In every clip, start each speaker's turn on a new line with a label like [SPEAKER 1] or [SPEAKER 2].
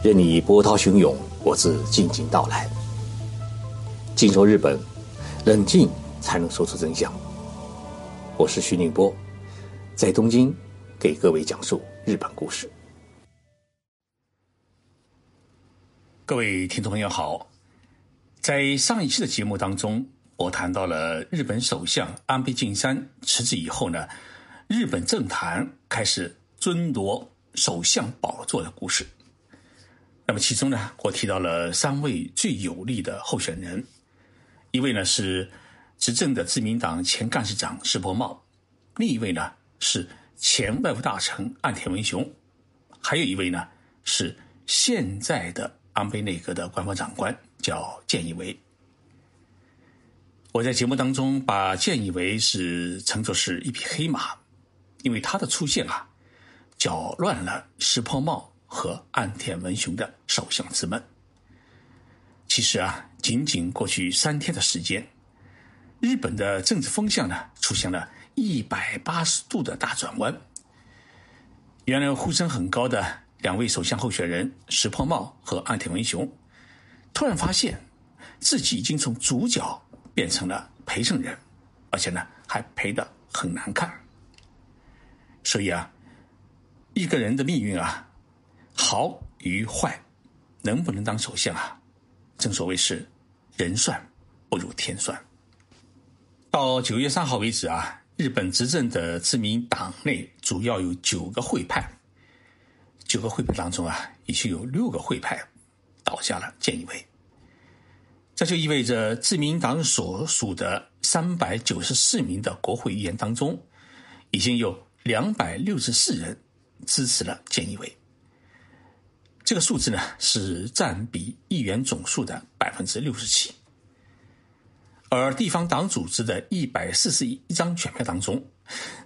[SPEAKER 1] 任你波涛汹涌，我自静静到来。静说日本，冷静才能说出真相。我是徐宁波，在东京给各位讲述日本故事。各位听众朋友好，在上一期的节目当中，我谈到了日本首相安倍晋三辞职以后呢，日本政坛开始争夺首相宝座的故事。那么其中呢，我提到了三位最有力的候选人，一位呢是执政的自民党前干事长石破茂，另一位呢是前外务大臣岸田文雄，还有一位呢是现在的安倍内阁的官方长官，叫菅义伟。我在节目当中把菅义伟是称作是一匹黑马，因为他的出现啊，搅乱了石破茂。和岸田文雄的首相之梦。其实啊，仅仅过去三天的时间，日本的政治风向呢出现了一百八十度的大转弯。原来呼声很高的两位首相候选人石破茂和岸田文雄，突然发现自己已经从主角变成了陪衬人，而且呢还陪得很难看。所以啊，一个人的命运啊。好与坏，能不能当首相啊？正所谓是人算不如天算。到九月三号为止啊，日本执政的自民党内主要有九个会派，九个会派当中啊，已经有六个会派倒下了菅义伟。这就意味着自民党所属的三百九十四名的国会议员当中，已经有两百六十四人支持了菅义伟。这个数字呢是占比议员总数的百分之六十七，而地方党组织的一百四十一张选票当中，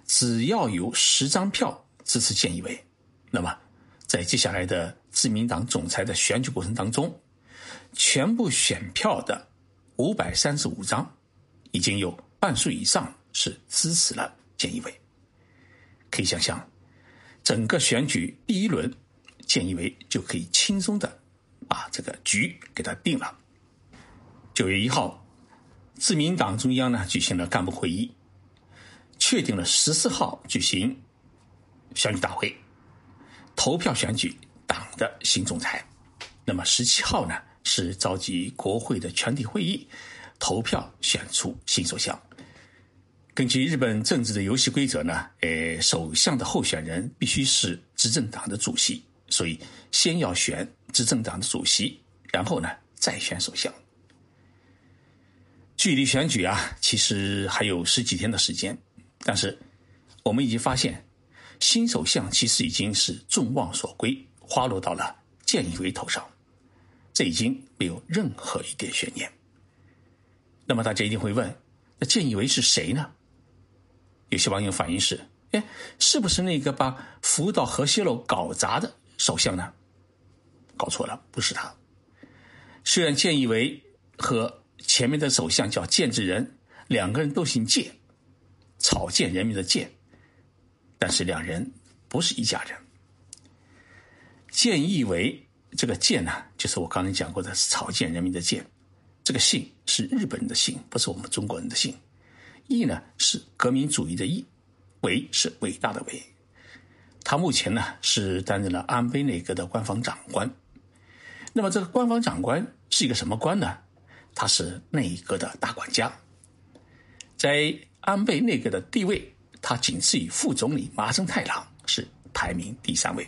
[SPEAKER 1] 只要有十张票支持建义委，那么在接下来的自民党总裁的选举过程当中，全部选票的五百三十五张，已经有半数以上是支持了菅义伟。可以想象，整个选举第一轮。菅义为就可以轻松的把这个局给他定了。九月一号，自民党中央呢举行了干部会议，确定了十四号举行选举大会，投票选举党的新总裁。那么十七号呢是召集国会的全体会议，投票选出新首相。根据日本政治的游戏规则呢，呃，首相的候选人必须是执政党的主席。所以，先要选执政党的主席，然后呢，再选首相。距离选举啊，其实还有十几天的时间，但是我们已经发现，新首相其实已经是众望所归，花落到了菅义伟头上，这已经没有任何一点悬念。那么大家一定会问，那菅义伟是谁呢？有些网友反映是：哎，是不是那个把福岛核泄漏搞砸的？首相呢？搞错了，不是他。虽然菅义伟和前面的首相叫菅直人，两个人都姓菅，草菅人民的菅，但是两人不是一家人。菅义伟这个菅呢，就是我刚才讲过的草菅人民的菅，这个姓是日本人的姓，不是我们中国人的姓。义呢是革命主义的义，伟是伟大的伟。他目前呢是担任了安倍内阁的官方长官。那么这个官方长官是一个什么官呢？他是内阁的大管家，在安倍内阁的地位，他仅次于副总理麻生太郎，是排名第三位。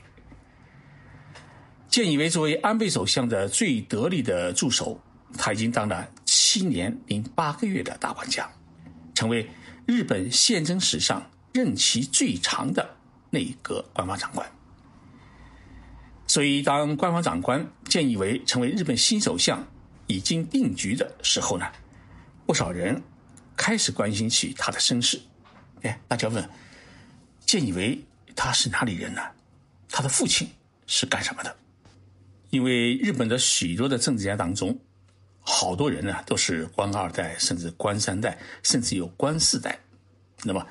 [SPEAKER 1] 菅义伟作为安倍首相的最得力的助手，他已经当了七年零八个月的大管家，成为日本宪政史上任期最长的。内阁官方长官，所以当官方长官建议为成为日本新首相已经定局的时候呢，不少人开始关心起他的身世。哎，大家问，建以为他是哪里人呢？他的父亲是干什么的？因为日本的许多的政治家当中，好多人呢都是官二代，甚至官三代，甚至有官四代。那么，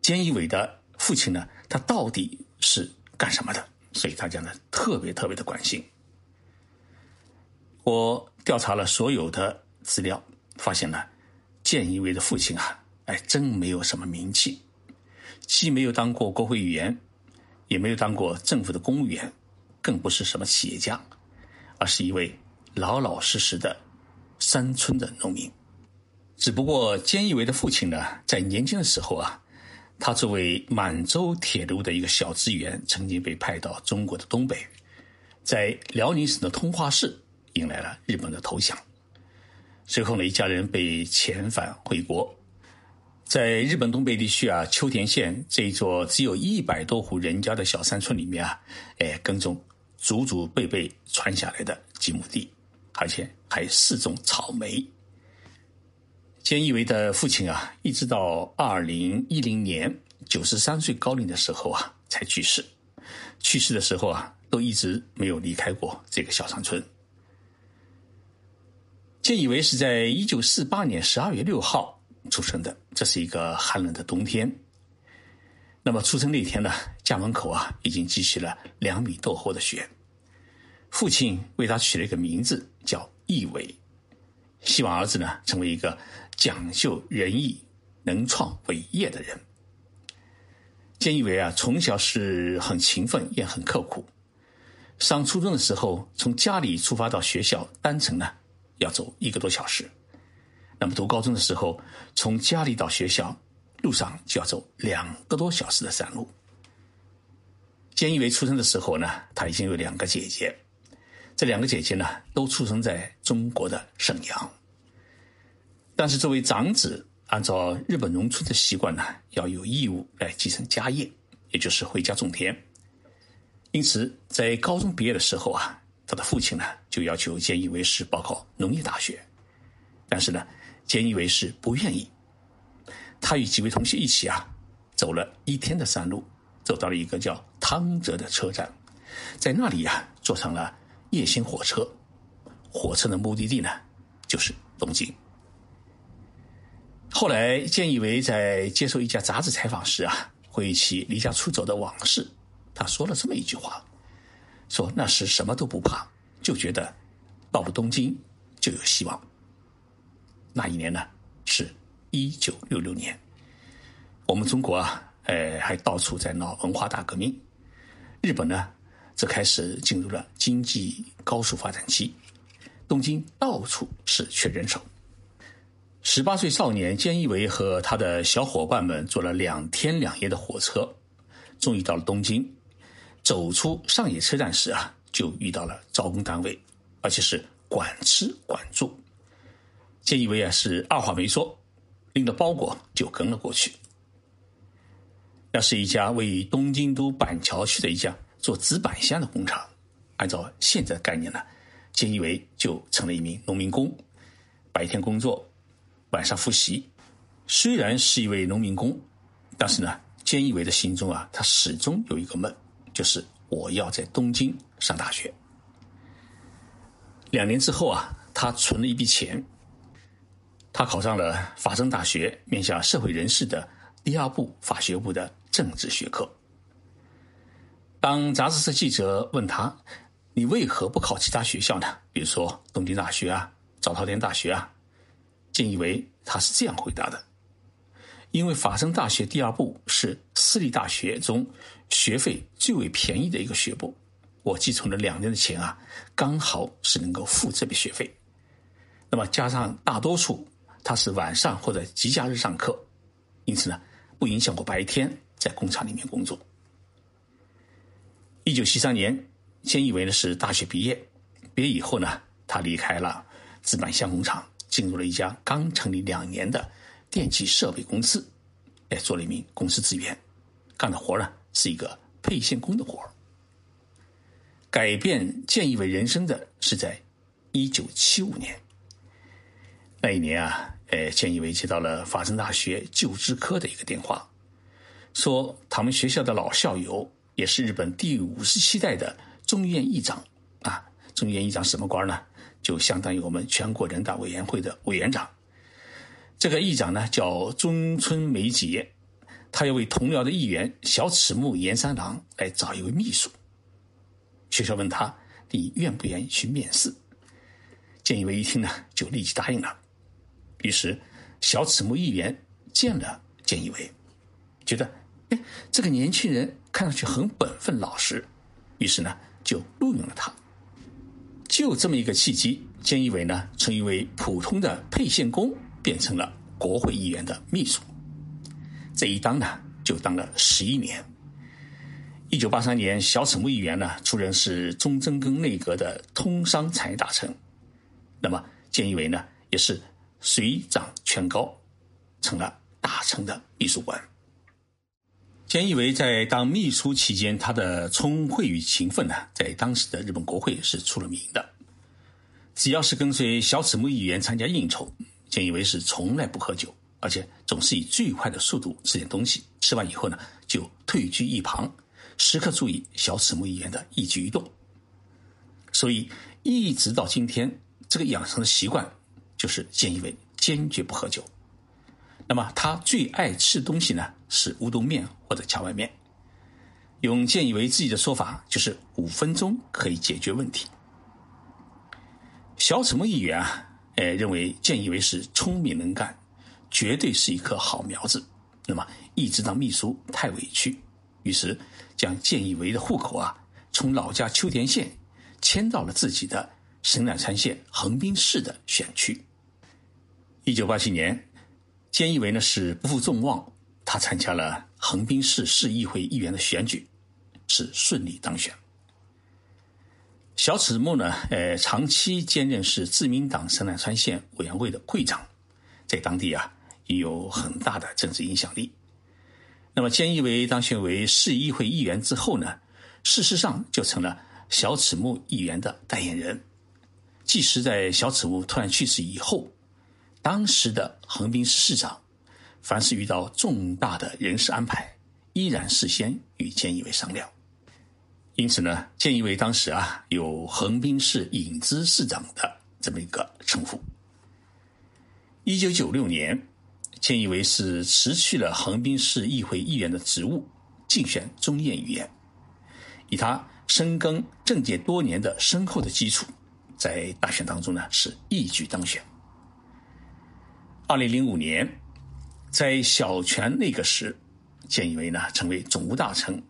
[SPEAKER 1] 菅义伟的父亲呢？他到底是干什么的？所以大家呢特别特别的关心。我调查了所有的资料，发现呢，菅义伟的父亲啊，哎，真没有什么名气，既没有当过国会议员，也没有当过政府的公务员，更不是什么企业家，而是一位老老实实的山村的农民。只不过菅义伟的父亲呢，在年轻的时候啊，他作为满洲铁路的一个小职员，曾经被派到中国的东北，在辽宁省的通化市。迎来了日本的投降，随后呢，一家人被遣返回国，在日本东北地区啊，秋田县这一座只有一百多户人家的小山村里面啊，哎，耕种祖祖辈辈传下来的几亩地，而且还四种草莓。菅义伟的父亲啊，一直到二零一零年九十三岁高龄的时候啊，才去世。去世的时候啊，都一直没有离开过这个小山村。菅义伟是在一九四八年十二月六号出生的，这是一个寒冷的冬天。那么出生那天呢，家门口啊已经积起了两米多厚的雪。父亲为他取了一个名字叫义伟，希望儿子呢成为一个讲究仁义、能创伟业的人。菅义伟啊，从小是很勤奋，也很刻苦。上初中的时候，从家里出发到学校，单程呢。要走一个多小时，那么读高中的时候，从家里到学校路上就要走两个多小时的山路。菅义伟出生的时候呢，他已经有两个姐姐，这两个姐姐呢都出生在中国的沈阳。但是作为长子，按照日本农村的习惯呢，要有义务来继承家业，也就是回家种田。因此，在高中毕业的时候啊。他的父亲呢，就要求菅义伟是报考农业大学，但是呢，菅义伟是不愿意。他与几位同学一起啊，走了一天的山路，走到了一个叫汤泽的车站，在那里呀，坐上了夜行火车。火车的目的地呢，就是东京。后来，菅义伟在接受一家杂志采访时啊，回忆起离家出走的往事，他说了这么一句话。说那时什么都不怕，就觉得到了东京就有希望。那一年呢，是一九六六年，我们中国啊，呃，还到处在闹文化大革命，日本呢，则开始进入了经济高速发展期，东京到处是缺人手。十八岁少年菅义伟和他的小伙伴们坐了两天两夜的火车，终于到了东京。走出上野车站时啊，就遇到了招工单位，而且是管吃管住。菅义伟啊是二话没说，拎着包裹就跟了过去。那是一家位于东京都板桥区的一家做纸板箱的工厂。按照现在的概念呢，菅义伟就成了一名农民工，白天工作，晚上复习。虽然是一位农民工，但是呢，菅义伟的心中啊，他始终有一个梦。就是我要在东京上大学。两年之后啊，他存了一笔钱，他考上了法政大学，面向社会人士的第二部法学部的政治学科。当杂志社记者问他：“你为何不考其他学校呢？比如说东京大学啊、早稻田大学啊？”竟以为他是这样回答的。因为法政大学第二部是私立大学中学费最为便宜的一个学部，我寄存了两年的钱啊，刚好是能够付这笔学费。那么加上大多数他是晚上或者节假日上课，因此呢，不影响我白天在工厂里面工作。一九七三年，先以为呢是大学毕业，毕业以后呢，他离开了纸板箱工厂，进入了一家刚成立两年的。电气设备公司，哎，做了一名公司职员，干的活呢是一个配线工的活改变菅义伟人生的是在一九七五年，那一年啊，哎，菅义伟接到了法政大学就职科的一个电话，说他们学校的老校友，也是日本第五十七代的众议院议长啊，众议院议长什么官呢？就相当于我们全国人大委员会的委员长。这个议长呢叫中村美吉，他要为同僚的议员小齿木岩三郎来找一位秘书。学校问他：“你愿不愿意去面试？”菅义为一听呢，就立即答应了。于是，小此木议员见了菅义为，觉得哎，这个年轻人看上去很本分老实，于是呢，就录用了他。就这么一个契机，菅义伟呢，从一位普通的配线工变成了国会议员的秘书。这一当呢，就当了十一年。一九八三年，小此木议员呢出任是中曾根内阁的通商产业大臣。那么，菅义伟呢也是水涨船高，成了大臣的秘书官。菅义伟在当秘书期间，他的聪慧与勤奋呢，在当时的日本国会是出了名的。只要是跟随小此木议员参加应酬，菅义伟是从来不喝酒，而且总是以最快的速度吃点东西，吃完以后呢，就退居一旁。时刻注意小此木议员的一举一动，所以一直到今天，这个养成的习惯就是菅义伟坚决不喝酒。那么他最爱吃的东西呢是乌冬面或者墙外面。用见义伟自己的说法，就是五分钟可以解决问题。小此木议员啊，哎，认为见义伟是聪明能干，绝对是一颗好苗子。那么一直当秘书太委屈，于是。将见义伟的户口啊，从老家秋田县迁到了自己的神奈川县横滨市的选区。一九八七年，见义伟呢是不负众望，他参加了横滨市市议会议员的选举，是顺利当选。小此木呢，呃，长期兼任是自民党神奈川县委员会的会长，在当地啊也有很大的政治影响力。那么，菅义伟当选为市议会议员之后呢，事实上就成了小此木议员的代言人。即使在小此木突然去世以后，当时的横滨市市长，凡是遇到重大的人事安排，依然事先与菅义伟商量。因此呢，菅义伟当时啊有横滨市影子市长的这么一个称呼。一九九六年。菅义伟是辞去了横滨市议会议员的职务，竞选中彦议员。以他深耕政界多年的深厚的基础，在大选当中呢是一举当选。二零零五年，在小泉内阁时，建义为呢成为总务大臣，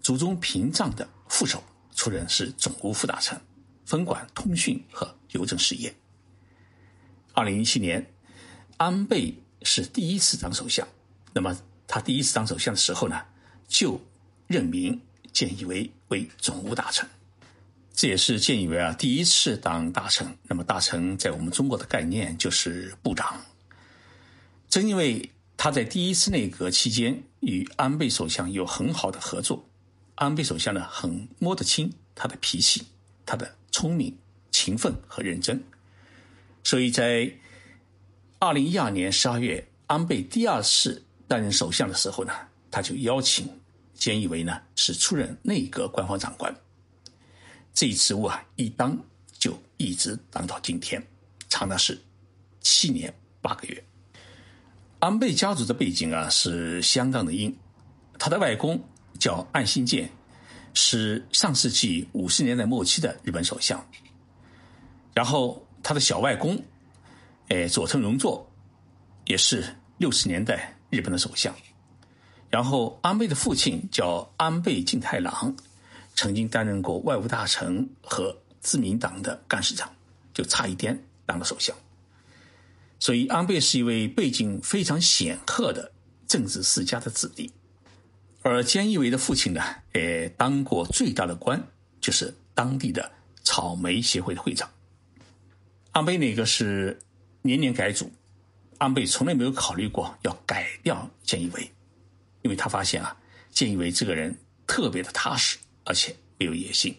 [SPEAKER 1] 祖宗屏障的副手，出任是总务副大臣，分管通讯和邮政事业。二零一七年，安倍。是第一次当首相，那么他第一次当首相的时候呢，就任命建义为为总务大臣，这也是建义为啊第一次当大臣。那么大臣在我们中国的概念就是部长。正因为他在第一次内阁期间与安倍首相有很好的合作，安倍首相呢很摸得清他的脾气，他的聪明、勤奋和认真，所以在。二零一二年十二月，安倍第二次担任首相的时候呢，他就邀请菅义伟呢是出任内阁官方长官。这一职务啊，一当就一直当到今天，长达是七年八个月。安倍家族的背景啊是相当的硬，他的外公叫岸信介，是上世纪五十年代末期的日本首相，然后他的小外公。哎，佐藤荣作也是六十年代日本的首相。然后安倍的父亲叫安倍晋太郎，曾经担任过外务大臣和自民党的干事长，就差一点当了首相。所以安倍是一位背景非常显赫的政治世家的子弟。而菅义伟的父亲呢，也，当过最大的官，就是当地的草莓协会的会长。安倍那个是。年年改组，安倍从来没有考虑过要改掉菅义伟，因为他发现啊，菅义伟这个人特别的踏实，而且没有野心。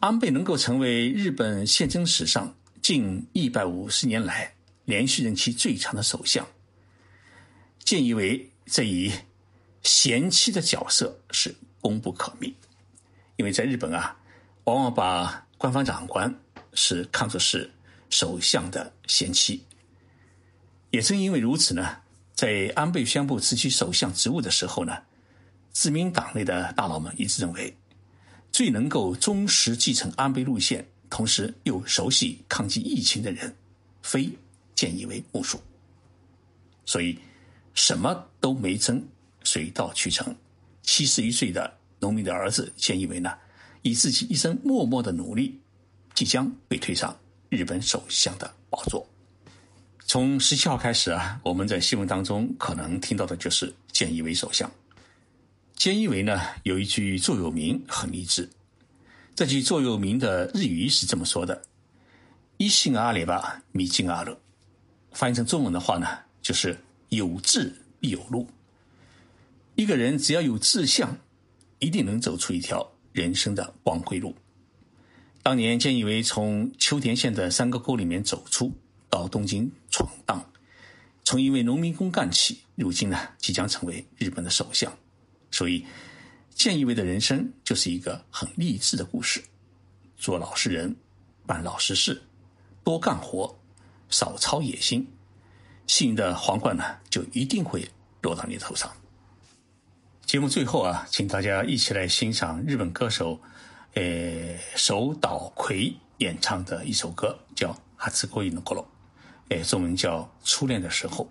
[SPEAKER 1] 安倍能够成为日本宪政史上近一百五十年来连续任期最长的首相，菅义伟这一贤妻的角色是功不可没，因为在日本啊，往往把官方长官是看作是。首相的贤妻，也正因为如此呢，在安倍宣布辞去首相职务的时候呢，自民党内的大佬们一致认为，最能够忠实继承安倍路线、
[SPEAKER 2] 同时又熟悉抗击疫情的人，非建义为莫属。所以，什么都没争，水到渠成。七十一岁的农民的儿子建义为呢，以自己一生默默的努力，即将被推上日本首相的宝座。从十七号开始啊，我们在新闻当中可能听到的就是建义为首相。菅义为呢有一句座右铭很励志，这句座右铭的日语是这么说的：“一心阿里吧，米进阿乐。”翻译成中文的话呢，就是“有志必有路”。一个人只要有志向，一定能走出一条人生的光辉路。当年建义为从秋田县的山沟沟里面走出。到东京闯荡，从一位农民工干起，如今呢，即将成为日本的首相。所以，建义卫的人生就是一个很励志的故事：做老实人，办老实事，多干活，少操野心，幸运的皇冠呢，就一定会落到你头上。节目最后啊，请大家一起来欣赏日本歌手，呃，手岛葵演唱的一首歌，叫《哈兹国音的歌》。哎，中文叫初恋的时候。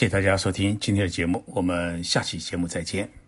[SPEAKER 2] 谢谢大家收听今天的节目，我们下期节目再见。